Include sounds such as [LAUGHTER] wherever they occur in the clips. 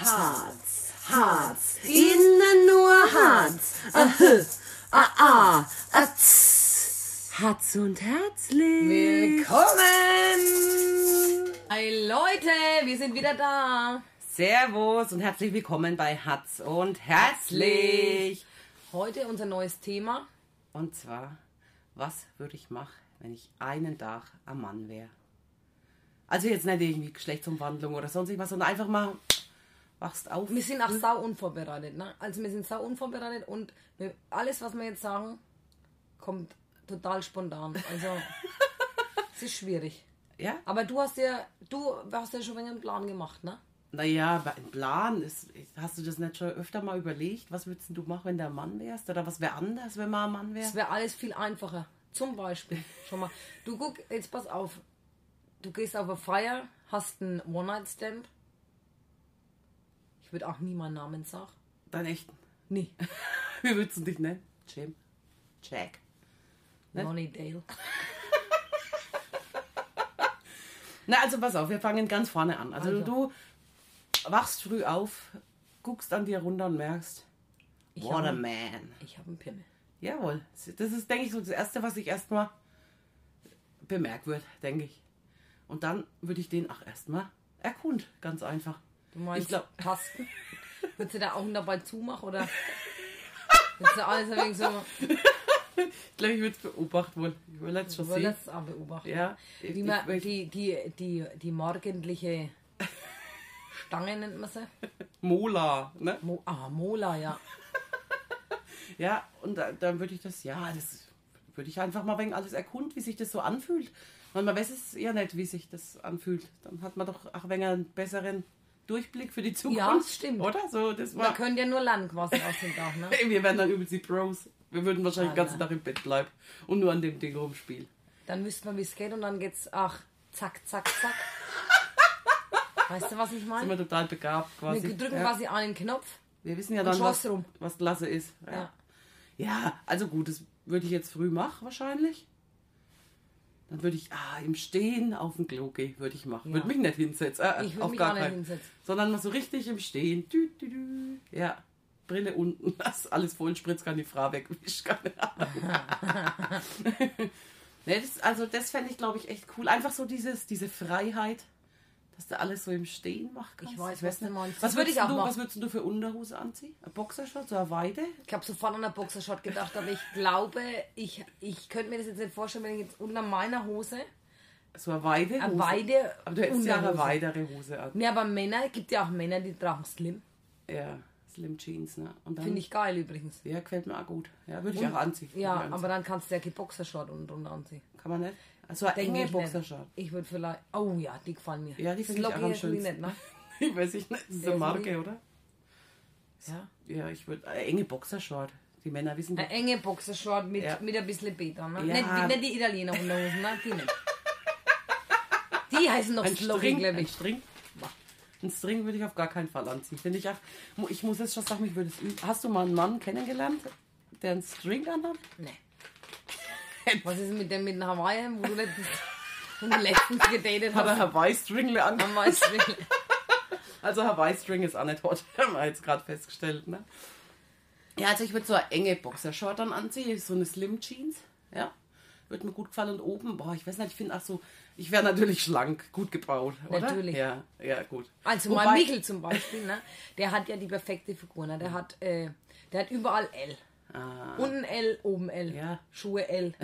Harz, Harz, innen nur Harz. Ahö, ah, ah, atz. Harz und herzlich. Willkommen! Hi Leute, wir sind wieder da. Servus und herzlich willkommen bei Hatz und Herzlich. Heute unser neues Thema. Und zwar, was würde ich machen, wenn ich einen Tag am Mann wäre? Also jetzt nicht irgendwie Geschlechtsumwandlung oder sonst irgendwas, sondern einfach mal wachst auf. Wir sind auch sau unvorbereitet. Ne? Also wir sind sau unvorbereitet und wir, alles, was wir jetzt sagen, kommt total spontan. Also [LAUGHS] es ist schwierig. Ja? Aber du hast ja, du hast ja schon einen Plan gemacht, ne? Naja, ein Plan ist, hast du das nicht schon öfter mal überlegt? Was würdest du machen, wenn du ein Mann wärst? Oder was wäre anders, wenn man ein Mann wäre? Es wäre alles viel einfacher. Zum Beispiel, [LAUGHS] schon mal, du guck, jetzt pass auf, du gehst auf eine Feier, hast einen One-Night-Stand. Ich würde auch nie meinen Namen sagen. Dein echten. Nie. [LAUGHS] Wie würdest du dich nennen? Jim. Jack. Ronnie Dale. [LAUGHS] Na, also pass auf, wir fangen ganz vorne an. Also, Also. du wachst früh auf, guckst an dir runter und merkst, Ich what a man. Ich habe einen Pimmel. Jawohl. Das ist, denke ich, so das Erste, was ich erstmal bemerkt wird, denke ich. Und dann würde ich den auch erstmal erkunden, ganz einfach. Du meinst Ich glaub- Tasten? [LAUGHS] Würdest du da auch dabei zumachen oder [LAUGHS] würdest du alles wenig so, Ich glaube, ich würde es beobachten wollen. Ich will jetzt schon sehen. würdest es auch beobachten? Ja, ich, Wie man, ich, die, die, die, die morgendliche Stange nennt man sie? Mola, ne? Mo, ah, Mola, ja. [LAUGHS] Ja, und da, dann würde ich das, ja, das würde ich einfach mal wegen alles erkunden, wie sich das so anfühlt. Weil man weiß es ja nicht, wie sich das anfühlt. Dann hat man doch auch wegen einen besseren Durchblick für die Zukunft. Ja, stimmt. Oder? So, das war. könnte ja nur lernen quasi aus dem Tag, ne? [LAUGHS] Wir wären dann übelst die Pros. Wir würden wahrscheinlich den ganzen. Tag im Bett bleiben und nur an dem Ding rumspielen. Dann wüsste man, wie es geht und dann geht's, ach, zack, zack, zack. [LAUGHS] Weißt du, was ich Sind meine? wir total begabt quasi. Wir drücken ja. quasi einen Knopf. Wir wissen ja dann, was, rum. was Klasse ist. Ja. Ja. ja, also gut, das würde ich jetzt früh machen wahrscheinlich. Dann würde ich ah, im Stehen auf den Klo gehen, würde ich machen. Ja. Würde mich nicht hinsetzen. Äh, Ich würd auf mich gar nicht keinen. hinsetzen. Sondern mal so richtig im Stehen. Dü, dü, dü. Ja, Brille unten, [LAUGHS] das alles voll spritzt, kann die Frau wegwischen. Keine Ahnung. [LAUGHS] [LAUGHS] das, also das fände ich, glaube ich, echt cool. Einfach so dieses, diese Freiheit, dass du alles so im Stehen machen kannst. Ich weiß, was du meinst. Was Das würde würdest ich du. Was würdest du für Unterhose anziehen? Ein Boxershort, so eine Weide? Ich habe sofort an der Boxershot gedacht, aber ich glaube, ich, ich könnte mir das jetzt nicht vorstellen, wenn ich jetzt unter meiner Hose So eine Weide? eine Weide Aber du hättest ja eine weidere Hose an. Ne, aber Männer, gibt ja auch Männer, die tragen Slim. Ja, Slim Jeans, ne? Finde ich geil übrigens. Ja, gefällt mir auch gut. Ja, würde ich auch anziehen. Ja, ich anziehen. aber dann kannst du ja kein Boxershort unten drunter anziehen. Kann man nicht? Also enge ich nicht. Boxershort. Ich würde vielleicht. Oh ja, die gefallen mir. Ja, die finde ich auch am schönsten. nicht, ne? [LAUGHS] Ich weiß nicht, das ist eine Marke, oder? Ja. Ja, ich würde enge Boxershort. Die Männer wissen Eine enge Boxershort mit, Ja. mit ein bisschen Beta, ne? Ja. Nicht, die- nicht die Italiener Unterhosen, ne? Die nicht. [LAUGHS] Die heißen noch Ein String, glaube ein ich. String. Ein String würde ich auf gar keinen Fall anziehen. Finde ich auch. Ich muss jetzt schon sagen, ich würde es üben. Hast du mal einen Mann kennengelernt, der einen String anhat? Nee. Was ist mit dem mit den Hawaii, wo du letztens, wo du letztens gedatet Hat er hast? Hawaii-Stringle an? Meisten. [LAUGHS] Also Hawaii-String ist auch nicht hot, [LAUGHS] haben wir jetzt gerade festgestellt. Ne? Ja, also ich würde so eine enge Boxershort dann anziehen, so eine Slim Jeans. Ja, würde mir gut gefallen. Und oben, boah, ich weiß nicht, ich finde auch so, ich wäre natürlich schlank, gut gebaut, oder? Natürlich. Ja, ja, gut. Also Wobei- mein Michel zum Beispiel, ne? Der hat ja die perfekte Figur, ne? Der hat, äh, der hat überall L. Ah, Unten L, oben L. Ja. Schuhe L.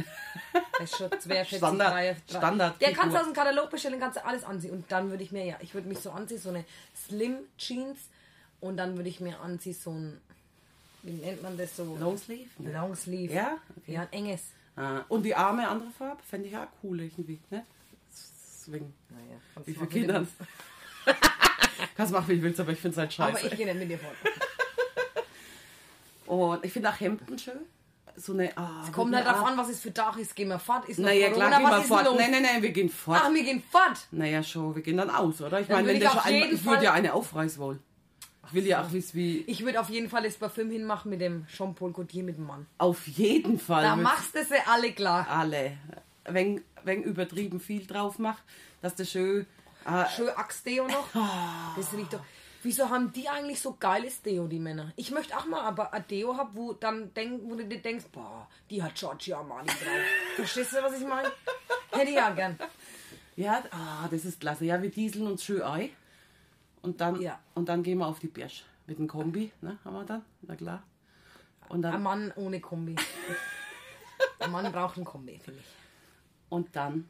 Das ist schon 42, [LAUGHS] Standard- 43. Standard- Der kannst du aus dem Katalog bestellen, kannst du alles anziehen. Und dann würde ich mir, ja, ich würde mich so anziehen, so eine Slim Jeans. Und dann würde ich mir anziehen, so ein, wie nennt man das so? Longsleeve? Ne? Longsleeve. Ja? Okay. Ja, ein enges. Ah, und die Arme, andere Farbe, fände ich auch cool irgendwie, ne? Swing. Naja, Wie machen, Kinder? [LAUGHS] Kannst machen, wie du willst, aber ich finde es halt willst. Aber scheiße. ich gehe nicht mit dir fort. Und ich finde auch Hemden schön. So eine, ah, Es kommt halt darauf an, was ist für Tag ist. Gehen wir fort? Ist noch Naja, Corona? klar, gehen wir fort. Nein, nein, nein, wir gehen fort. Ach, wir gehen fort. Naja, schon, wir gehen dann aus, oder? Ich meine, wenn der schon auf ein, jeden ich würde ja eine aufreißen wollen. Ich will ja auch wissen, wie. Ich würde auf jeden Fall das Parfüm hinmachen mit dem Jean-Paul Gaultier mit dem Mann. Auf jeden Fall. Da machst du sie alle klar. alle. Wenn, wenn übertrieben viel drauf macht, dass der schön. Äh, Schön Axteo noch. Das riecht doch. Wieso haben die eigentlich so geiles Deo, die Männer? Ich möchte auch mal aber ein Deo haben, wo, dann denk, wo du dir denkst, boah, die hat Giorgio Armani drauf. [LAUGHS] Verstehst du, was ich meine? Hätte ich ja gern. Ja, ah, das ist klasse. Ja, wir dieseln uns schön ein. Und dann, Ja. und dann gehen wir auf die Birsch. Mit dem Kombi, ne, haben wir dann. Na klar. Und Ein dann, Mann ohne Kombi. [LAUGHS] Ein Mann braucht ein Kombi, finde ich. und dann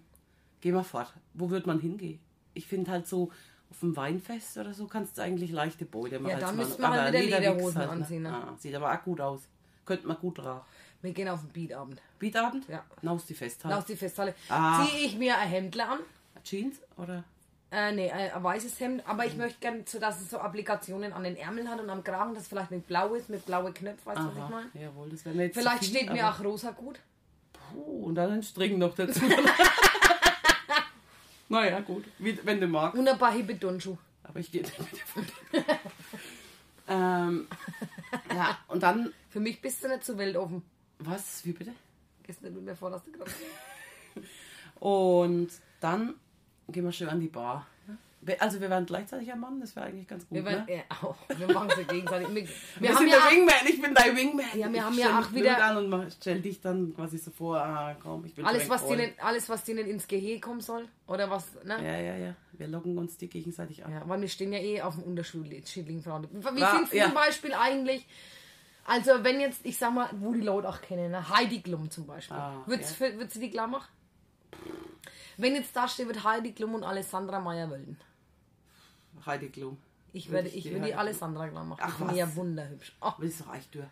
gehen wir fort. Wo wird man hingehen? Ich finde halt so, auf dem Weinfest oder so kannst du eigentlich leichte Beute machen. Ja, dann Mann. müssten wir halt wieder Lederhosen halt, anziehen, ne? Ah, sieht aber auch gut aus. Könnte man gut tragen. Wir gehen auf den Beatabend. Beatabend? Ja. Naus die Festhalle. Aus die Festhalle. Ah. Ziehe ich mir ein Hemdle an. Jeans oder? Äh, nee, ein weißes Hemd, aber ich möchte gerne, so, dass es so Applikationen an den Ärmeln hat und am Kragen, das vielleicht mit blau ist, mit blaue Knöpfe, weißt du, was ich meine? jawohl, das wäre mir jetzt Vielleicht viel, steht mir auch rosa gut. Puh, und dann ein String noch dazu. [LAUGHS] naja, gut, wie, wenn du magst. Und ein paar hippe Turnschuhe. Aber ich gehe nicht mit ähm, Ja, und dann, Für mich bist du nicht zu weltoffen. was, wie bitte? Gehst nicht mit mir vor, dass du gerade... [LAUGHS] Und dann gehen wir schön an die Bar. Also wir waren gleichzeitig am Mann, das wäre eigentlich ganz gut. Wir, werden, ne? ja, auch, wir machen es ja gegenseitig. Wir, wir, sind ja der Wingman, ich bin dein Wingman. Ja, wir haben ja auch wieder- an und mach- stell dich dann quasi so vor, ah, komm, ich bin alles, was nicht, alles, was dir nicht ins Gehege kommen soll. Oder was, ne? Ja, ja, ja, wir locken uns die gegenseitig an. Ja, weil wir stehen ja eh auf dem unterschiedlichen Front. Wie Ja, du ja. zum Beispiel eigentlich, also wenn jetzt, ich sag mal, wo die Leute auch kennen, ne? Heidi Klum zum Beispiel. Ah, würdest, ja. du die klar machen? Wenn jetzt da steht, wird Heidi Klum und Alessandra Meyer-Wölden. Heidi Klum. Ich Würde ich würde die Heidi- Alessandra klar machen. Ach, ich was? ja wunderhübsch. Oh, Das ist doch echt durch.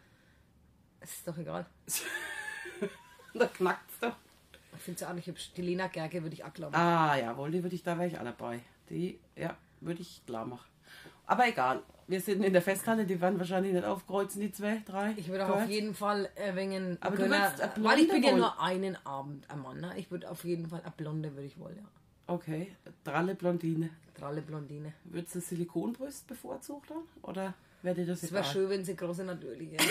es ist doch egal. [LAUGHS] Da knackt's doch. Ich finde sie auch nicht hübsch. Die Lena Gerke würde ich auch glauben. Ah, jawohl, die würde ich, da wäre ich auch dabei. Die, ja, würde ich klar machen. Aber egal, wir sind in der Festhalle, die werden wahrscheinlich nicht aufkreuzen, die zwei, drei. Ich würde auf jeden Fall äh, wegen Aber du Gönner- würdest eine weil ich Blonde bin ja nur einen Abend am Mann. Ne? Ich würde auf jeden Fall eine Blonde würde ich wollen, ja. Okay, Dralle Blondine. Dralle Blondine. Würdest du Silikonbrust bevorzugt dann? Oder wäre dir das Es wäre schön, wenn sie große natürliche. [LAUGHS]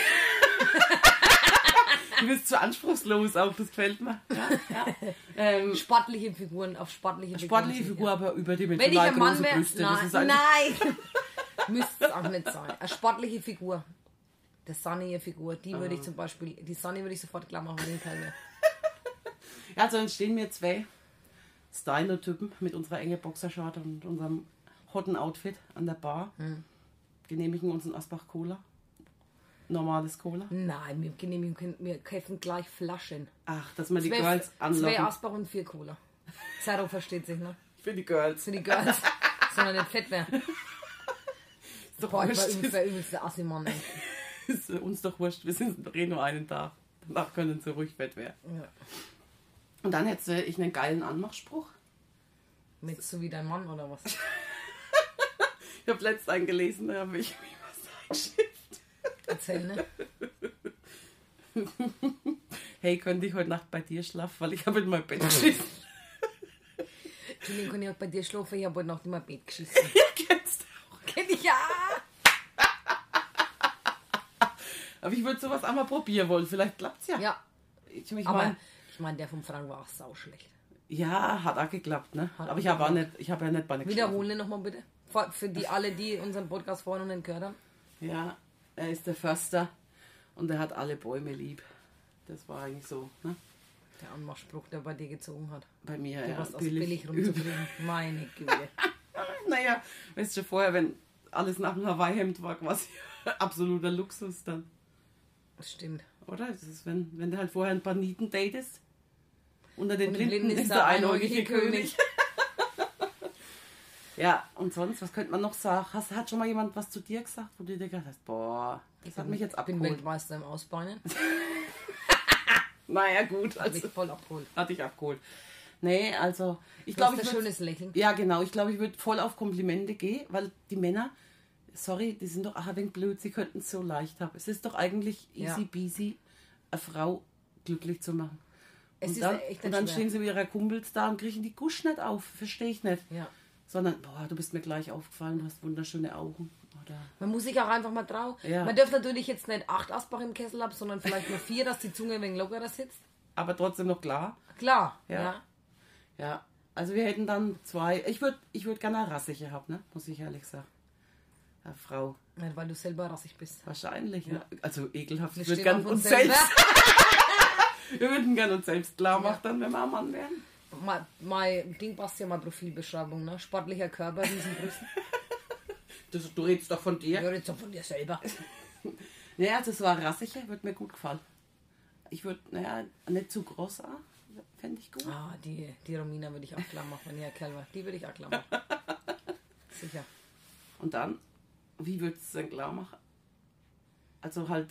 Du bist zu anspruchslos auch, das gefällt mir. Ja, ja. ähm, Sportliche Figuren, auf sportliche Figuren. sportliche Figur, aber überdimensional Wenn ich ein Mann wäre. Nein, nein. [LAUGHS] Müsste es auch nicht sein. Eine sportliche Figur. Der Sunny Figur, die würde ich Ah. zum Beispiel, die Sunny würde ich sofort klar machen, wenn ich keine. Ja, dann stehen mir zwei Styler-Typen mit unserer enge Boxershort und unserem hotten Outfit an der Bar. Hm. Genehmigen uns ein Asbach Cola. Normales Cola. Nein, wir genehmigen können, wir kaufen gleich Flaschen. Ach, dass man die Zwei, Girls zwei anlocken. Asbach und vier Cola. Zero versteht sich, ne? Für die Girls. Für die Girls. [LAUGHS] sondern nicht fett. Ist doch Boah, ich war übelst, der übelste Assi-Mann. [LAUGHS] Ist uns doch wurscht. Wir sind eh nur einen Tag. Danach können sie ruhig fett werden. Ja. Und dann hätte ich einen geilen Anmachspruch. Mit so wie dein Mann oder was? [LAUGHS] Ich habe letztens einen gelesen, da habe ich mir was eingeschickt. Erzähl, ne? [LAUGHS] Hey, könnte ich heute Nacht bei dir schlafen, weil ich habe in mein Bett [LAUGHS] geschissen. Entschuldigung, kann ich auch bei dir schlafen? Ich habe heute Nacht in mein Bett geschissen. ja, kennst du auch. Kenn ich ja! Aber ich würde sowas einmal probieren wollen. Vielleicht klappt's ja. Ja, Ich, ich aber mein, ich meine, der vom Frank war auch sauschlecht. ja, hat auch geklappt, ne? Hat Aber ich habe nicht, ich habe ja nicht bei Wiederholen den nochmal bitte. Für für die alle, die unseren Podcast vorhin noch nicht gehört haben. Ja, er ist der Förster und er hat alle Bäume lieb. Das war eigentlich so, ne? Der Anmachspruch, der bei dir gezogen hat. Bei mir, Du ja. warst aus billig [LAUGHS] rumzubringen. Meine Güte. [LAUGHS] Naja, weißt du vorher, wenn alles nach dem Hawaii-Hemd war, quasi [LAUGHS] absoluter Luxus dann. Das stimmt. Oder? Das ist, wenn, wenn du halt vorher ein paar Nieten datest. Unter den Blinden Blinden ist der einäugige König. König. [LAUGHS] ja, und sonst, was könnte man noch sagen? Hast, hat schon mal jemand was zu dir gesagt, wo du dir gedacht hast, boah, das hat mich jetzt Ich bin abgeholt. Weltmeister im Ausbeinen. [LAUGHS] Naja, gut, Hat mich also voll abgeholt. hatte ich abgeholt. Nee, also, ich glaube, ich schönes Lächeln. Ja, genau. Ich glaube, ich würde voll auf Komplimente gehen, weil die Männer, sorry, die sind doch ein wenig blöd, sie könnten es so leicht haben. Es ist doch eigentlich easy Ja. peasy, eine Frau glücklich zu machen. Und dann, und dann stehen sie mit ihrer Kumpels da und kriegen die Gusch nicht auf. Verstehe ich nicht. Ja. Sondern, boah, du bist mir gleich aufgefallen, du hast wunderschöne Augen. Oder Man muss sich auch einfach mal trauen. Ja. Man darf natürlich jetzt nicht acht Asbach im Kessel haben, sondern vielleicht nur vier, dass die Zunge ein wenig lockerer sitzt. aber trotzdem noch klar. Klar. Ja. Ja. Ja, also wir hätten dann zwei. Ich würde ich würd gerne eine rassige haben, ne? muss ich ehrlich sagen. Eine Frau. Ja, weil du selber rassig bist. Wahrscheinlich, ne? Also ekelhaft. Ich würde stehen gern auf uns selber. selbst. [LAUGHS] Wir würden gerne uns selbst klar machen, dann, wenn wir ein Mann wären. Mein, mein Ding passt ja mal Profilbeschreibung, ne? Sportlicher Körper, Riesenbrüsten. [LAUGHS] Das, du redest doch von dir. Ja, jetzt doch von dir selber. [LAUGHS] Ja, also so ein rassiger würde mir gut gefallen. Ich würde, naja, nicht zu groß. Fände ich gut. Ah, die, die Romina würde ich auch klar machen, wenn ich ein Kerl war. Die würde ich auch klar machen. [LAUGHS] Sicher. Und dann, wie würdest du es denn klar machen? Also halt,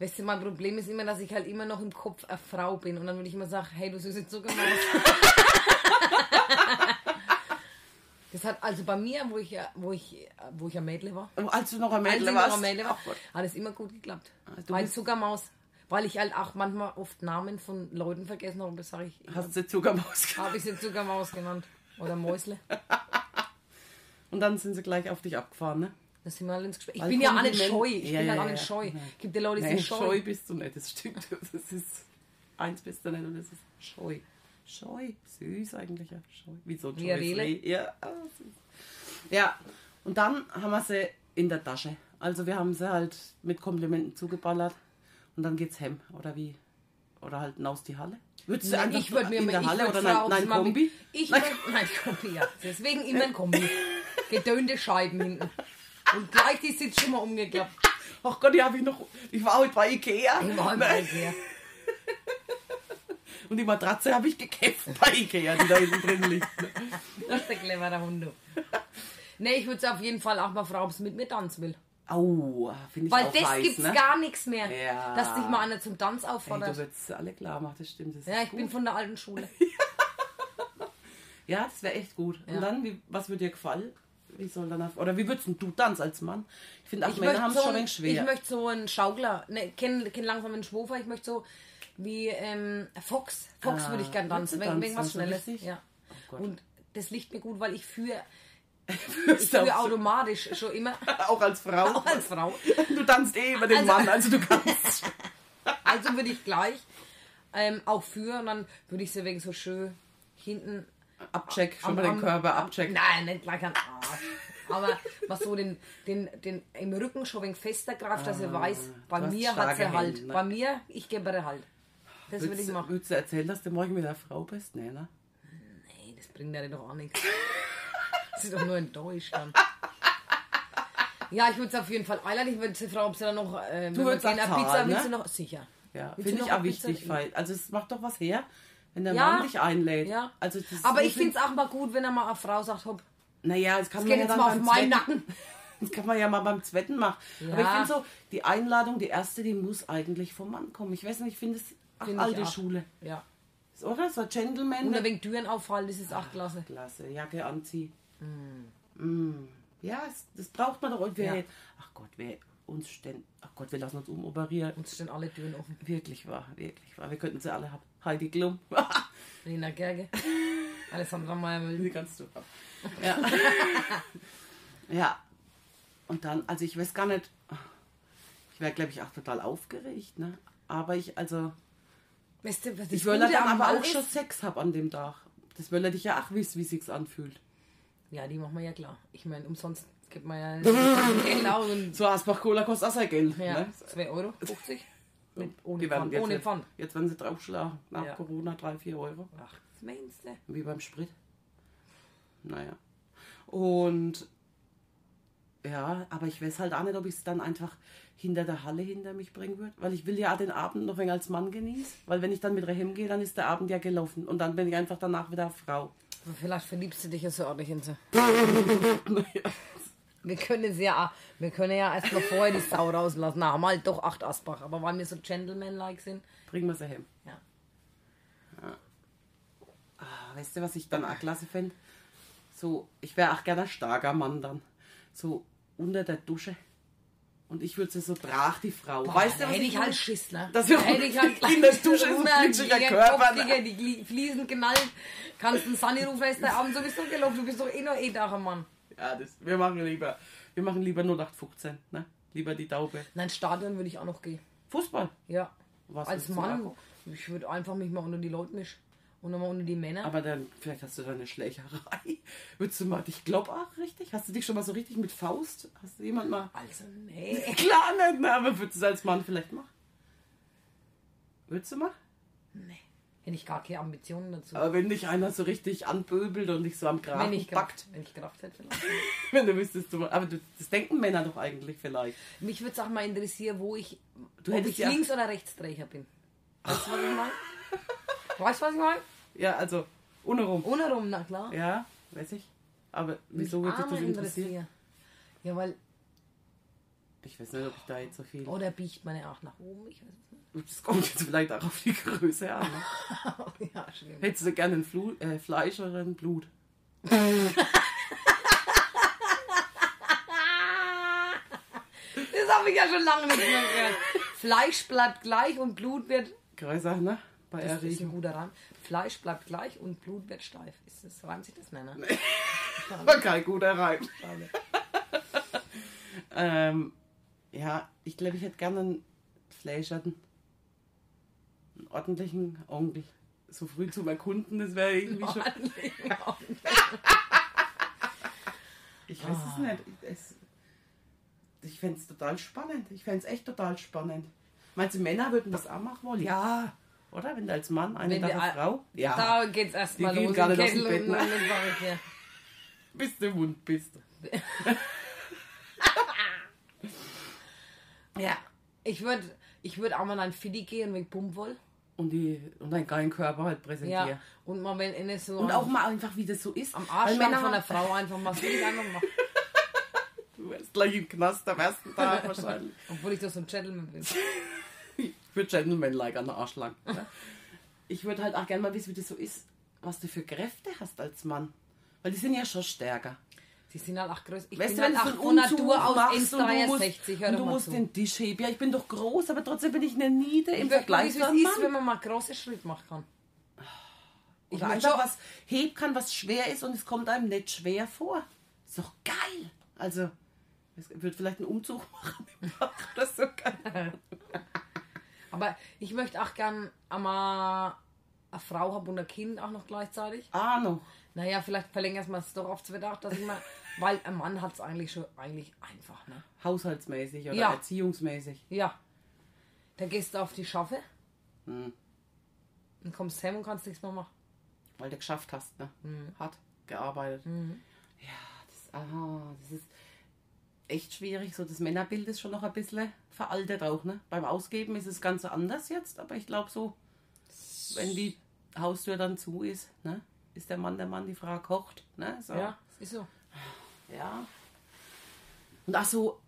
Weißt du, mein Problem ist immer, dass ich halt immer noch im Kopf eine Frau bin und dann würde ich immer sagen, hey, du süße Zuckermaus. [LAUGHS] das hat also bei mir, wo ich ja, wo ich, wo ich ein Mädel war, als du noch ein Mädel noch warst. ein Mädel war, Ach hat es immer gut geklappt. Ah, du Weil bist- Zuckermaus, weil ich halt auch manchmal oft Namen von Leuten vergessen habe, das sage ich, Hast du Zuckermaus gehabt? habe ich sie Zuckermaus genannt. Oder Mäusle. [LAUGHS] Und dann sind sie gleich auf dich abgefahren, ne? Das sind wir alle ins Gespräch. Ich Weil bin ja auch nicht scheu. Ich Ja, bin ja, halt auch ja, nicht ja. scheu. Nein. Gibt ja Leute, die Nee, sind scheu. scheu bist du nicht, das stimmt. [LAUGHS] Das ist eins bist du nicht und das ist scheu. Scheu, süß eigentlich, ja. Scheu. Wie so ein Wie. Reh. Ja, ah, ja, und dann haben wir sie in der Tasche. Also wir haben sie halt mit Komplimenten zugeballert und dann geht's hem, oder wie? Oder halt aus die Halle? Würdest du Nein, einfach ich würde mir in der Halle würd oder nein, nein Kombi? Ich Nein. würd, nein, Kombi, ja. Deswegen immer ein Kombi. [LAUGHS] Gedönte Scheiben hinten. Und gleich die Sitz schon mal umgeklappt. Ach Gott, die habe ich noch. Ich war heute bei Ikea. Ich war Nein. halt her. Und die Matratze habe ich gekämpft bei Ikea, die da hinten drin liegt. ne? Das ist der clevere Hund. Nee, ich würde es auf jeden Fall auch mal fragen, ob sie mit mir tanzen will. Au, finde ich Weil auch das heiß, gibt's ne? gar nichts mehr. Ja. Dass dich mal einer zum Tanz Ey, du auffordert. wirst alle klar machen, das stimmt. Das ja, ich gut. bin von der alten Schule. [LAUGHS] Ja, das wäre echt gut. Ja. Und dann, wie, was würde dir gefallen? Wie soll dann oder wie würdest du tanzen als Mann? Ich finde auch Ich Männer haben es so schon ein- schwer. Ich möchte so einen Schaukler, ne, kenn, kenn langsam einen Schwofer, ich möchte so wie ähm, Fox. Fox Ah, würde ich gerne tanzen, wegen, wegen was so Schnelles. Ja. Oh. Und das liegt mir gut, weil ich führe [LAUGHS] ich auch, automatisch schon immer, [LAUGHS] auch als Frau. auch als Frau. [LAUGHS] Du tanzt eh über den Also- Mann, also du kannst. Also würde ich gleich ähm, auch führen und dann würde ich sie wegen so schön hinten Abcheck, schon am- mal den Körper am- abcheck. Nein, nicht gleich am Arsch. Aber was so den, den, den im Rücken schon ein wenig fester greift, dass er weiß, bei Ah, du mir hat sie halt. Hände, ne? Bei mir, ich gebe ihr halt. Das würde ich machen. würdest du erzählen, dass du morgen mit der Frau bist? Nee, ne? Nee, das bringt ja doch auch nichts. Sie ist doch nur enttäuscht dann. Ja, ich würde es auf jeden Fall einladen. Ich würde sie fragen, ob sie dann noch. Äh, wir würdest gehen, Pizza ne? sie noch. Sicher. Ja, Willst finde du ich auch wichtig, weil, also es macht doch was her, wenn der Ja. Mann dich einlädt. Ja. Also das Aber ich finde es auch mal gut, wenn er mal eine Frau sagt, hopp, Naja, das kann geh man ja jetzt mal auf meinen Nacken. [LAUGHS] Das kann man ja mal beim Zwetten machen. Aber ich Ja. finde so, die Einladung, die erste, die muss eigentlich vom Mann kommen. Ich weiß nicht, ich finde es ich alte auch. Schule. Ja. Oder? So Gentleman. Und ein wenig Türen auffallen, das ist auch klasse. Klasse, Jacke anziehen. Mm. Ja, es, das braucht man doch. Und Ja. Ach Gott, wer uns ständig. Ach Gott, wir lassen uns umoperieren. Uns stehen alle Türen offen. Wirklich wahr, wirklich wahr. Wir könnten sie alle haben. Heidi Klum. [LAUGHS] Lena Gerge. Alessandra Meyer Die kannst du. Ja. [LAUGHS] ja. Und dann, also ich weiß gar nicht. Ich wäre, glaube ich, auch total aufgeregt, ne? Aber ich, also. Weißt du, Ich will Gute dann aber Mann auch schon ist? Sex haben an dem Tag. Das will er dich ja auch wissen, wie sich's anfühlt. Ja, die machen wir ja klar. Ich meine, umsonst gibt man ja [LAUGHS] genau und So Asbach Cola kostet auch sein Geld. ja, Ne? 2 Euro, 50. Mit, ohne Die werden Pfand. jetzt, Ohne Pfand. Jetzt werden sie draufschlagen. Nach Ja. Corona 3, 4 Euro. Ach, was meinst du? Wie beim Sprit. Naja. Und ja, aber ich weiß halt auch nicht, ob ich es dann einfach hinter der Halle hinter mich bringen würde. Weil ich will ja auch den Abend noch ein als Mann genießen. Weil wenn ich dann mit Rehem gehe, dann ist der Abend ja gelaufen. Und dann bin ich einfach danach wieder Frau. Aber Vielleicht verliebst du dich ja so ordentlich in sie. [LAUGHS] [LAUGHS] Wir können ja, wir können ja erstmal vorher die Sau rauslassen. Na, haben halt doch acht Asbach. Aber weil wir so Gentleman-like sind, Bringen wir sie hem. ja. Ah, weißt du, was ich dann auch klasse fände? So, ich wäre auch gerne ein starker Mann dann. So unter der Dusche. Und ich würde sie so trag, die Frau. weißt du, was hätte ich ich halt? Schiss, ne? Das da wir hätte ich halt [LAUGHS] in der Dusche Immer glitschiger die Körper, ne? Kopfdinger, die Fliesen knallt. Kannst einen Sunny rufen, ist der Abend sowieso gelaufen. Du bist doch eh noch eh da, Mann. Ja, das, wir machen lieber, wir machen lieber 0815, ne? Lieber die Taube. Nein, Stadion würde ich auch noch gehen. Fußball. Ja. Was Als Mann, ich würde einfach mich mal unter die Leute mischen. Und nochmal unter die Männer. Aber dann, vielleicht hast du da eine Schlägerei. [LAUGHS] Würdest du mal, ich glaube auch richtig. Hast du dich schon mal so richtig mit Faust? Hast du jemand mal. also, nee. [LAUGHS] Klar nicht, ne? aber würdest du es als Mann vielleicht machen? Würdest du mal? nee. Hätte ich gar keine Ambitionen dazu. Aber wenn dich einer so richtig anböbelt und dich so am wenn Kragen ich packt, Kraft, wenn ich Kraft hätte vielleicht. [LAUGHS] wenn du wüsstest, du, aber du, das denken Männer doch eigentlich vielleicht. Mich würde es auch mal interessieren, wo ich, Du ob hättest ich ja- Links- oder Rechtsträger bin. Weißt du, was ich meine? [LAUGHS] Weißt du, was ich meine? Ja, also, ohne rum. Ohne rum, na klar. Ja, weiß ich. Aber wieso würde dich das interessieren. Ja, weil, Ich weiß nicht, ob ich da jetzt so viel. oder biegt man ja auch nach oben, ich weiß es Das kommt jetzt vielleicht auch auf die Größe an. Ne? nicht. [LAUGHS] ja, schlimm. Hättest du gerne ein Flu äh, Fleisch oder ein Blut? [LAUGHS] Das habe ich ja schon lange nicht mehr gehört. Fleisch bleibt gleich und Blut wird. Größer, ne? Bei Das ist ein Erregung. guter Reim. Fleisch bleibt gleich und Blut wird steif. Ist das, reimt sich das Nenner? [LAUGHS] War kein guter Reim. Ähm, ja, ich glaube, ich hätte gerne einen Fleischerten. Einen ordentlichen Onkel. So früh zum Erkunden, das wäre irgendwie schon. [LAUGHS] Ich weiß es nicht. Es, ich fände es total spannend. Ich fände es echt total spannend. Meinst du, Männer würden das auch machen wollen? Ja. Oder? Wenn du als Mann eine Wenn wir- Frau? Ja. Da geht's erstmal los. nicht aus dem Bett, ne? [LAUGHS] Bist du Hund, bist [LAUGHS] du. Ja. Ich würde ich würd auch mal an Fiddy gehen wegen Pumpwoll. Und, die, und deinen geilen Körper halt präsentieren. Ja. Und mal wenn inne so Und auch mal einfach, wie das so ist. am Arsch Männer von der haben- Frau einfach mal so einfach. [LAUGHS] Du wärst gleich im Knast am ersten Tag wahrscheinlich. [LAUGHS] Obwohl ich doch so ein Gentleman bin. Ich würde Gentleman-like an den Arsch lang. ne? Ich würde halt auch gerne mal wissen, wie das so ist, was du für Kräfte hast als Mann. Weil die sind ja schon stärker. Sie sind halt auch größer. Ich Weißt bin du, wenn halt du auch so einen Natur aus machst und du musst, 1,63. Du musst den Tisch heben. Ja, ich bin doch groß, aber trotzdem bin ich eine Niede im Ich Vergleich zu einem es ist, wenn Mann. man mal große Schritt machen kann. Ich Oder möchte einfach was heben kann, was schwer ist und es kommt einem nicht schwer vor. Ist doch geil. Also, es wird vielleicht einen Umzug [LAUGHS] machen. Das ist so geil. [LAUGHS] Aber ich möchte auch gern einmal eine Frau haben und ein Kind auch noch gleichzeitig. Ahnung. Naja, vielleicht verlängert man es doch auf zwei Tage, dass ich mal. [LAUGHS] Weil ein Mann hat es eigentlich schon eigentlich einfach, ne? Haushaltsmäßig oder Ja. erziehungsmäßig. Ja. Da gehst du auf die Schaffe Hm. und kommst heim und kannst nichts mehr machen. Weil du geschafft hast, ne? Mhm. Hart gearbeitet. Ja, das, aha, das ist echt schwierig. So das Männerbild ist schon noch ein bisschen veraltet auch, ne? Beim Ausgeben ist es ganz anders jetzt, aber ich glaube so, wenn die Haustür dann zu ist, ne? Ist der Mann der Mann, die Frau kocht, ne? So. Ja, ist so. Ja. Und ach so,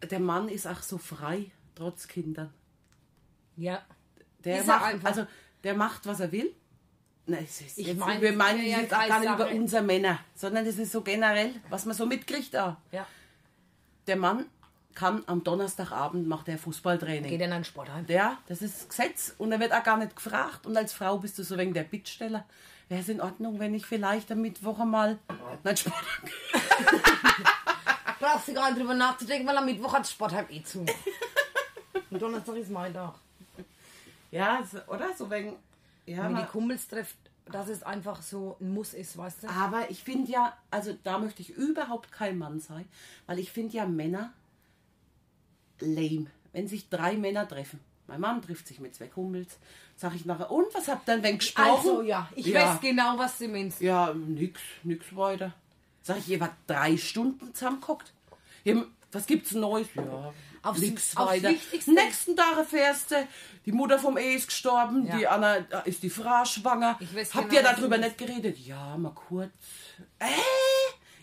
der Mann ist auch so frei, trotz Kindern. Ja. Der Ist er macht, einfach. also der macht, was er will. Nein, es ist Ich meine, wir meinen ja jetzt auch gar nicht über unsere Männer, sondern das ist so generell, was man so mitkriegt da. Ja. Der Mann kann am Donnerstagabend macht er Fußballtraining. Geht in ein Sportheim. Ja, das ist Gesetz und er wird auch gar nicht gefragt. Und als Frau bist du so wegen der Bittsteller. Wäre es in Ordnung, wenn ich vielleicht am Mittwoch mal. Nein, Sport. [LAUGHS] Brauchst du gar nicht drüber nachzudenken, weil am Mittwoch hat das Sportheim eh zu. Und Donnerstag ist mein Tag. Ja, so- oder? So wegen. Ja, Wenn die aber, Kumpels trifft, dass es einfach so ein Muss ist, weißt du? aber ich finde ja, also da möchte ich überhaupt kein Mann sein, weil ich finde ja Männer lame. Wenn sich drei Männer treffen. Mein Mann trifft sich mit zwei Kumpels. Sag ich nachher, und was habt ihr denn wenn gesprochen? Also ja, ich Ja. weiß genau, was du meinst. Ja, nix, nix weiter. Sag ich, ihr wart drei Stunden zusammengeguckt. Was gibt's Neues? Ja, Aufs- nix aufs weiter. Wichtigste. Nächsten Tag erfährst du, die Mutter vom E ist gestorben, Ja. die Anna da ist die Frau schwanger. Ich weiß Habt genau, ihr darüber nicht geredet? Ja, mal kurz. Äh?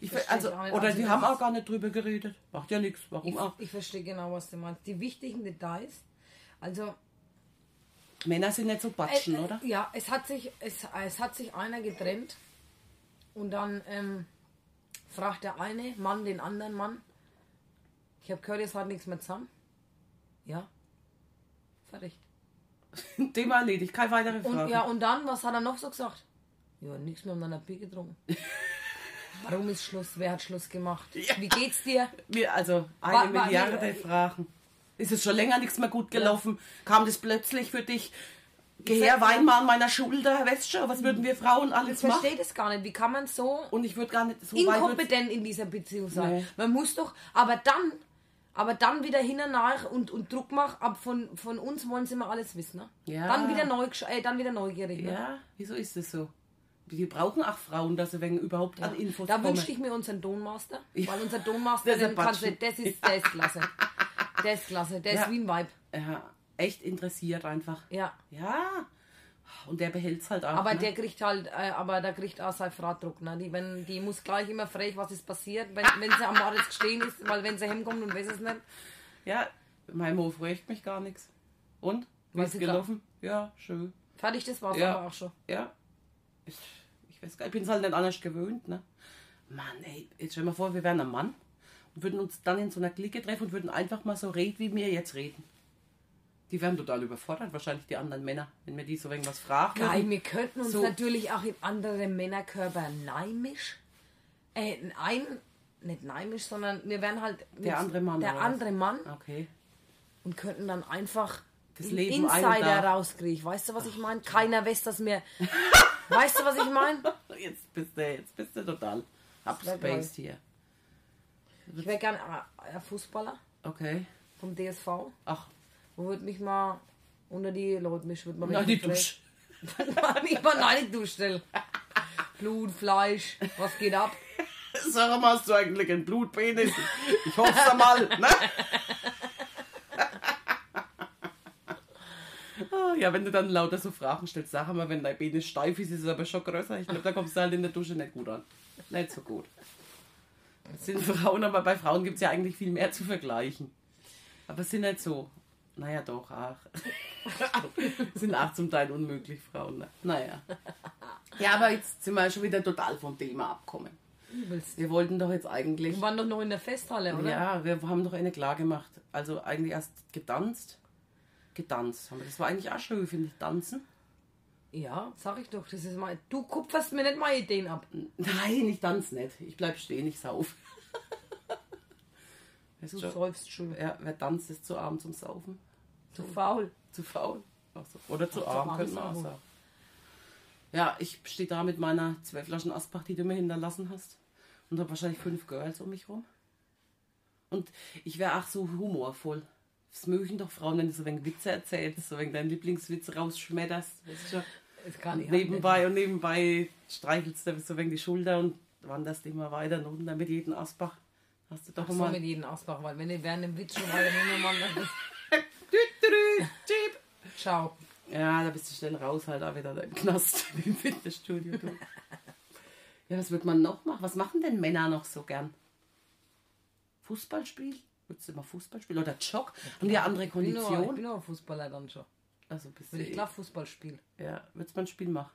Ich, also, ich nicht. oder Also die haben auch gar nicht drüber geredet. Macht ja nichts. Warum Ich, auch? ich verstehe genau, was du meinst. Die wichtigen Details. Also, Männer sind nicht so batschen, äh, oder? Ja, es hat sich, es, es hat sich einer getrennt und dann ähm, fragt der eine Mann den anderen Mann, ich habe gehört, jetzt hat nichts mehr zusammen. Ja. Fertig. [LAUGHS] Thema erledigt, keine weitere Und Frage. ja, und dann, was hat er noch so gesagt? Ja, nichts mehr um deiner Bier getrunken. [LAUGHS] Warum ist Schluss? Wer hat Schluss gemacht? Ja. Wie geht's dir? Wir, also eine Wa- wa- Milliarde nee, äh, Fragen. Ist es schon länger nichts mehr gut gelaufen? Kam das plötzlich für dich? Geh her, wein mal an meiner Schulter, weißt schon, was würden wir Frauen alles Ich machen? verstehe das gar nicht. Wie kann man so Und ich würde gar nicht so inkompetent in dieser Beziehung sein? Nee. Man muss doch, aber dann, aber dann wieder hin und nach und, und Druck machen, ab von, von uns wollen sie immer alles wissen. Ne? Ja. Dann, wieder neu, äh, dann wieder neugierig. Ne? Ja, wieso ist das so? Die brauchen auch Frauen, dass sie wegen überhaupt an Infos Da kommen. wünschte ich mir unseren Tonmaster, Ja. weil unser Tonmaster, Der ist kannst du, das ist, der ist klasse. [LAUGHS] Der ist klasse, der Ja. ist wie ein Vibe. ja, echt interessiert einfach. Ja. Ja. Und der behält's halt auch. Aber ne? der kriegt halt, äh, aber der kriegt auch seine Frau Druck. Ne? Die, wenn, die muss gleich immer frech, was ist passiert, wenn, wenn sie am Moritz gestehen ist, weil wenn sie heimkommt und weiß es nicht. Ja, mein Mo fragt mich gar nichts. Und? Wie ist gelaufen? Ja, schön. Fertig, das war's Ja. aber auch schon. Ja. Ich, ich weiß gar nicht, ich bin es halt nicht anders gewöhnt, ne? Mann, ey, jetzt stell dir mal vor, wir wären ein Mann würden uns dann in so einer Clique treffen und würden einfach mal so reden, wie wir jetzt reden. Die wären total überfordert, wahrscheinlich die anderen Männer, wenn wir die so irgendwas fragen. Geil, wir könnten uns So. natürlich auch in andere Männerkörper neimisch. Äh, ein, nicht neimisch, sondern wir wären halt Der andere Mann, Der was? andere Mann Okay. und könnten dann einfach Das Leben Insider rauskriegen. Weißt du, was ich meine? Keiner weiß, dass mir. [LAUGHS] weißt du, was ich meine? Jetzt bist du, jetzt bist du total abspaced hier. Ich wäre gern ein Fußballer Okay. vom DSV. Ach, Wo würde mich mal unter die Leute mischen, würde man na, die Dusche. nicht [LAUGHS] mal nein, die Dusche. Blut, Fleisch, was geht ab? [LAUGHS] Sag mal, hast du eigentlich einen Blutpenis? Ich hoffe mal, ne? [LAUGHS] Ah, Ja, wenn du dann lauter so Fragen stellst, sag mal, wenn dein Penis steif ist, ist es aber schon größer. Ich glaube, da kommst du halt in der Dusche nicht gut an. Nicht so gut. Sind Frauen, aber bei Frauen gibt es ja eigentlich viel mehr zu vergleichen. Aber es sind nicht so. Naja, doch, ach. [LAUGHS] sind auch zum Teil unmöglich, Frauen. Ne? Naja. Ja, aber jetzt sind wir schon wieder total vom Thema abgekommen. Wir wollten doch jetzt eigentlich. Wir waren doch noch in der Festhalle, oder? Ja, wir haben doch eine klar gemacht. Also eigentlich erst getanzt. Getanzt haben wir. Das war eigentlich auch schön, finde ich, tanzen. Ja, sag ich doch. Das ist mal. Du kupferst mir nicht meine Ideen ab. Nein, ich tanze nicht. Ich bleib stehen, ich sauf. Du schon, säufst schon. ja, wer tanzt, ist zu arm zum Saufen. Zu faul. Zu faul. So. Oder zu Ach, arm, könnte man auch sagen. Ja, ich stehe da mit meiner zwölf Flaschen Asbach, die du mir hinterlassen hast. Und habe wahrscheinlich fünf Girls um mich rum. Und ich wäre auch so humorvoll. Das mögen doch Frauen, wenn du so wegen Witze erzählst, so wegen deinen Lieblingswitz rausschmetterst. Weißt du? Das kann ich nebenbei und nebenbei streichelst du so wegen die Schulter und wanderst immer weiter und runter mit jedem Asbach. Hast du doch So immer. mit jedem Ausbach, weil wenn ich während dem Witz schon weiter nehmen, Mann, dann [LAUGHS] ist. Dü, dü, dü, Jeep. Ciao. Ja, da bist du schnell raus, halt auch wieder im Knast [LAUGHS] im Fitnessstudio. Du. Ja, was wird man noch machen? Was machen denn Männer noch so gern? Fußballspiel? Würdest du immer Fußball spielen? Oder Jog? Haben die andere nur, ich bin ein Fußballer dann schon. Also bist du Will ich klar Fußball spielen. Ja, würdest du mal ein Spiel machen?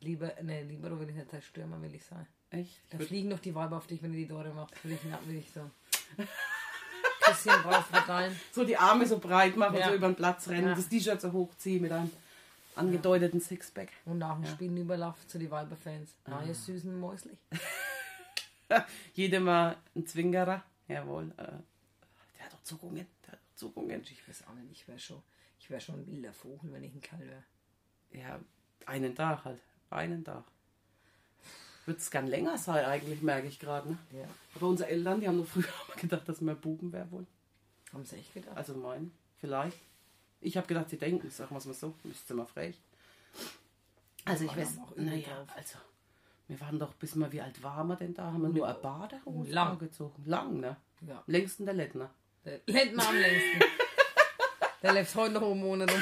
Lieber, ne, lieber will ich nicht sein Stürmer, will ich sein. Echt? Da fliegen doch die Weiber auf dich, wenn du die Tore machst. Will ich, na, will ich so. Küsschen drauf verteilen. So die Arme so breit machen, Ja. so über den Platz rennen, Ja. das T-Shirt so hochziehen mit einem angedeuteten Sixpack. Und nach dem Spiel Überlauf zu den Weiberfans. Na, ihr süßen Mäuslich. [LAUGHS] Jedem mal ein Zwingerer. Jawohl. Äh, der hat doch Zuckungen. Der hat doch Zuckungen. Ich weiß auch nicht, ich wäre schon, ich wär schon ein wilder Vogel, wenn ich ein Kerl wäre. Ja, einen Tag halt. Einen Tag. Wird es gern länger sein, eigentlich, merke ich gerade. Ne? Ja. Aber unsere Eltern, die haben doch früher [LAUGHS] gedacht, dass wir Buben wäre wohl. Haben sie echt gedacht? Also mein, vielleicht. Ich habe gedacht, sie denken, sagen wir es mal so, ist immer frech. Also ich weiß, naja, also wir waren doch, bis mal, wie alt waren wir denn da? Haben wir nur eine Badehose Lang. angezogen? Lang, ne? Ja. Längsten der Lettner. Der Lentner am längsten. [LAUGHS] Der lebt heute noch um Monat um.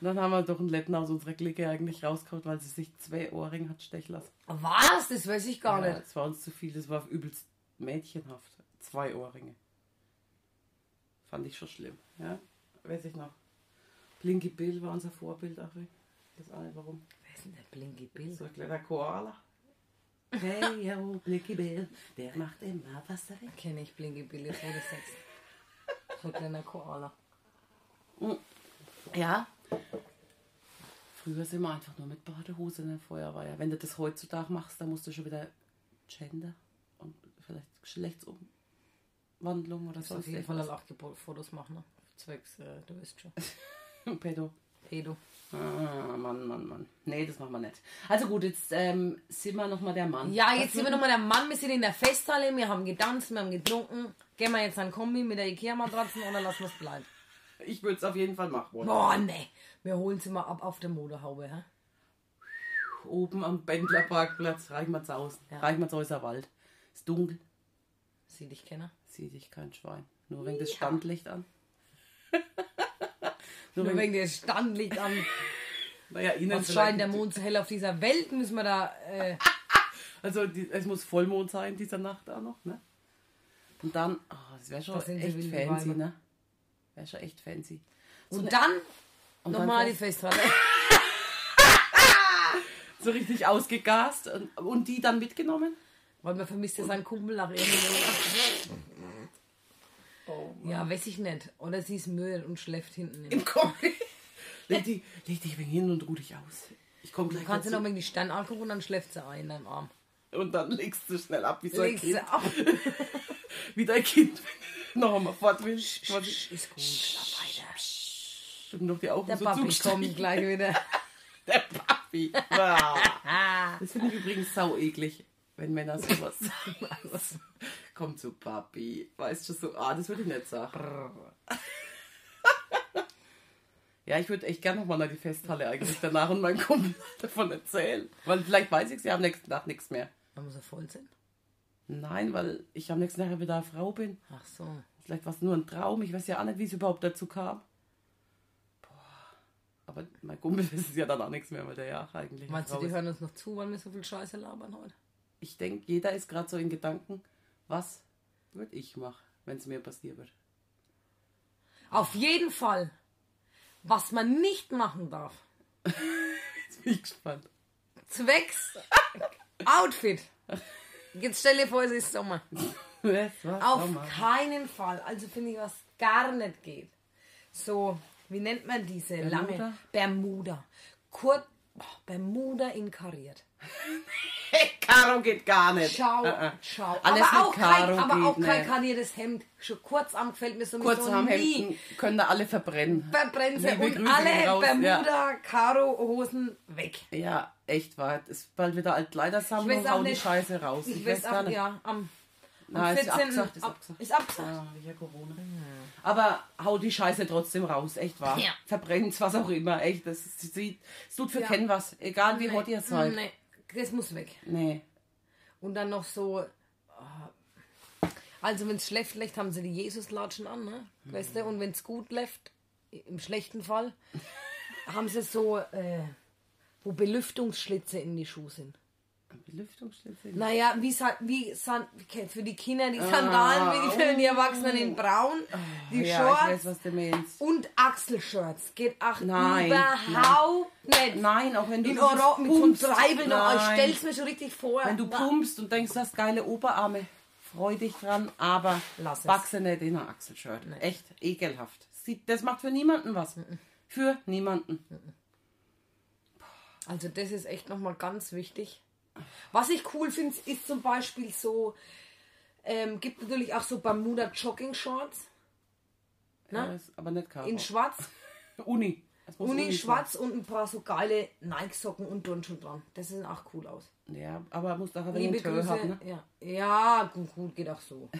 Und dann haben wir doch einen Lettner aus unserer Clique eigentlich rausgehauen, weil sie sich zwei Ohrringe hat stechen lassen. Was? Das weiß ich gar Ja, nicht. das war uns zu viel, das war übelst mädchenhaft. Zwei Ohrringe. Fand ich schon schlimm, ja. Weiß ich noch. Blinky Bill war unser Vorbild, auch. Ich weiß auch nicht warum. Wer ist denn der Blinky Bill? So ein kleiner Koala. Hey, yo, Blinky Bill, der macht immer was will. Kenne ich Blinky Bill, jetzt wurde Sex. So ein kleiner Koala. Ja. Früher sind wir einfach nur mit Badehose in der Feuerwehr. Wenn du das heutzutage machst, dann musst du schon wieder Gender und vielleicht Geschlechtsumwandlung oder Auf sonst jeden Fall auch Fotos machen. Ne? Zwecks, äh, du weißt schon. [LAUGHS] Pedo. Pedo. Ah, Mann, Mann, Mann. Nee, das machen wir nicht. Also gut, jetzt ähm, sind wir nochmal der Mann. Ja, Was jetzt sind wir nochmal der Mann, wir sind in der Festhalle, wir haben getanzt, wir haben getrunken. Gehen wir jetzt an Kombi mit der Ikea-Matratzen oder lassen wir es bleiben? Ich würde es auf jeden Fall machen wollen. Boah, ne. Wir holen sie mal ab auf der Motorhaube, hä? Oben am Bändlerparkplatz, Reichmannshausen. Ja. Reichmannshäuser Wald. Ist dunkel, Sie dich kennen. sieht dich kein Schwein. Nur wegen des Standlicht an. [LAUGHS] Nur wegen, wegen der Standlicht an. [LAUGHS] naja, innen Was scheint der Mond so hell auf dieser Welt, müssen wir da. Äh, [LAUGHS] Also die, es muss Vollmond sein, dieser Nacht auch noch, ne? Und dann, ah, das wäre schon Das echt fancy, ne? Wäre schon echt fancy. So, und dann und nochmal die Festhalle. [LAUGHS] so richtig ausgegast und, und die dann mitgenommen. Weil man vermisst ja seinen Kumpel nach irgendwie. Ja, weiß ich nicht. Oder sie ist müde und schläft hinten. Im Kombi. [LAUGHS] leg, die, leg dich wegen hin und ruh dich aus. Ich komme gleich Du kannst sie noch wegen die Sterne angucken und dann schläft sie ein in deinem Arm. Und dann legst du schnell ab, wie so ein Legst Kind. sie ab. [LAUGHS] Wie dein Kind. [LAUGHS] noch einmal fort will. Ist gut. Schlaf weiter. Und noch die Augen Der so Papi kommt gleich wieder. Der Papi. Ah. Das finde ich übrigens sau eklig, wenn Männer sowas sagen. Komm zu Papi. Weißt du so, ah, das würde ich nicht sagen. Ja, ich würde echt gerne nochmal nach die Festhalle eigentlich danach und meinen Kumpel davon erzählen. Weil vielleicht weiß ich es ja am nächsten Tag nichts mehr. Da muss er voll sein. Nein, weil ich am nächsten Tag wieder eine Frau bin. Ach so. Vielleicht war es nur ein Traum. Ich weiß ja auch nicht, wie es überhaupt dazu kam. Boah. Aber mein Kumpel [LAUGHS] ist ja dann auch nichts mehr, weil der ja eigentlich. Meinst du, die ist. hören uns noch zu, weil wir so viel Scheiße labern heute? Ich denke, jeder ist gerade so in Gedanken, was würde ich machen, wenn es mir passieren wird. Auf jeden Fall. Was man nicht machen darf. [LAUGHS] Jetzt bin ich gespannt. Zwecks [LAUGHS] Outfit. Jetzt stell dir vor, es ist Sommer. Auf Sommer? keinen Fall. Also finde ich, was gar nicht geht. So, wie nennt man diese Bermuda? lange Bermuda? Kurz oh, Bermuda inkariert. Hey, Karo geht gar nicht. Schau, äh. schau. Alles aber auch kein, Karo aber auch kein nicht. kariertes Hemd. Schon kurz am gefällt mir so Kurz so am nie. Hemden können da alle verbrennen. Verbrennen sie und alle raus, Bermuda Karo Hosen weg. Ja, echt wahr. Es ist bald wieder Altkleidersammlung, Ich weiß auch hau die nicht. Scheiße raus. Ich, Ich, weiß gar auch, nicht. ja, am, am Na, ist 14. abgesagt, ist ab- abgesagt. Ist abgesagt. Ah, ja, Corona. Aber hau die Scheiße trotzdem raus, echt wahr. Ja. Verbrennt's, was auch immer, echt. Das, sieht, es tut für Ja. kennen was. Egal wie hot ihr seid. Nee, das muss weg. Nee. Und dann noch so. äh, Also, wenn es schlecht läuft, haben sie die Jesuslatschen an, ne? Weißt du? Und wenn es gut läuft, im schlechten Fall, [LAUGHS] haben sie so, äh, wo Belüftungsschlitze in die Schuhe sind. Belüftungsschlitze. Naja, wie, Sa- wie San für die Kinder die Sandalen, wie die für die Erwachsenen in braun, die Ah, ja, ich Shorts weiß, was du meinst. und Achselshirts. Geht ach Nein, überhaupt nicht. Nein, auch wenn du In Orange mit so pumpst. Treibel noch. Ich Nein. stell's mir schon richtig vor. Wenn du pumpst und denkst, du hast geile Oberarme, freu dich dran, aber Lass es. wachse nicht in ein Achselshirt. Echt ekelhaft. Das macht für niemanden was. Für niemanden. Also das ist echt nochmal ganz wichtig. Was ich cool finde, ist zum Beispiel so, ähm, gibt natürlich auch so Bermuda Jogging Shorts Ja, ist aber nicht Karo. in schwarz, [LAUGHS] Uni. Uni sein. schwarz und ein paar so geile Nike-Socken und Turnschuhe dran. Das sieht auch cool aus. Ja, aber muss doch aber Liebe Grüße. haben, ne? ja. ja, gut, gut, geht auch so. [LAUGHS]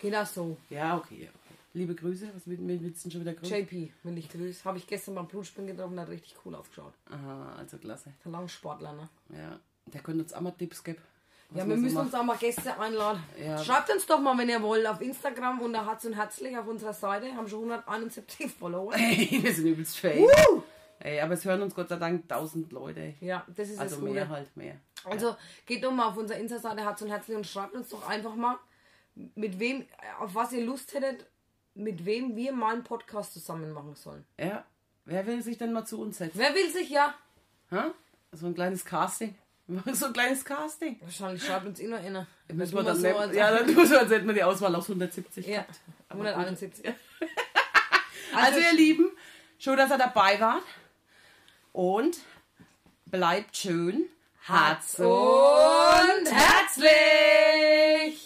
Geht auch so. Ja, okay. okay. Liebe Grüße. Was mit mir willst du denn schon wieder grüßen? JP, will ich grüßen. Habe ich gestern beim Blutspringen getroffen, hat richtig cool ausgeschaut. Aha, also klasse. Der Langsportler, ne? Ja. Der könnte uns auch mal Tipps geben. Ja, wir so müssen macht. uns auch mal Gäste einladen. Ja. Schreibt uns doch mal, wenn ihr wollt, auf Instagram unter Herz und Herzlich auf unserer Seite. Haben schon 171 [LAUGHS] Follower. [LAUGHS] Hey, wir sind übelst fake. Ey, aber es hören uns Gott sei Dank 1000 Leute. Ja, das ist Also das mehr Gute. halt, mehr. Also geht doch mal auf unsere Insta-Seite Herz und Herzlich und schreibt uns doch einfach mal, mit wem, auf was ihr Lust hättet, mit wem wir mal einen Podcast zusammen machen sollen. Ja. Wer will sich denn mal zu uns setzen? Wer will sich ja? Ha? So ein kleines Casting. Wir [LAUGHS] machen so ein kleines Casting. Wahrscheinlich schreibt uns immer einer. Müssen Tun wir dann so, als- ja, dann [LAUGHS] muss man, als hätten wir die Auswahl aus 170 ja, gehabt. 171. [LAUGHS] Also, ihr Lieben, schön, dass ihr dabei wart. Und bleibt schön. Herz und herzlich!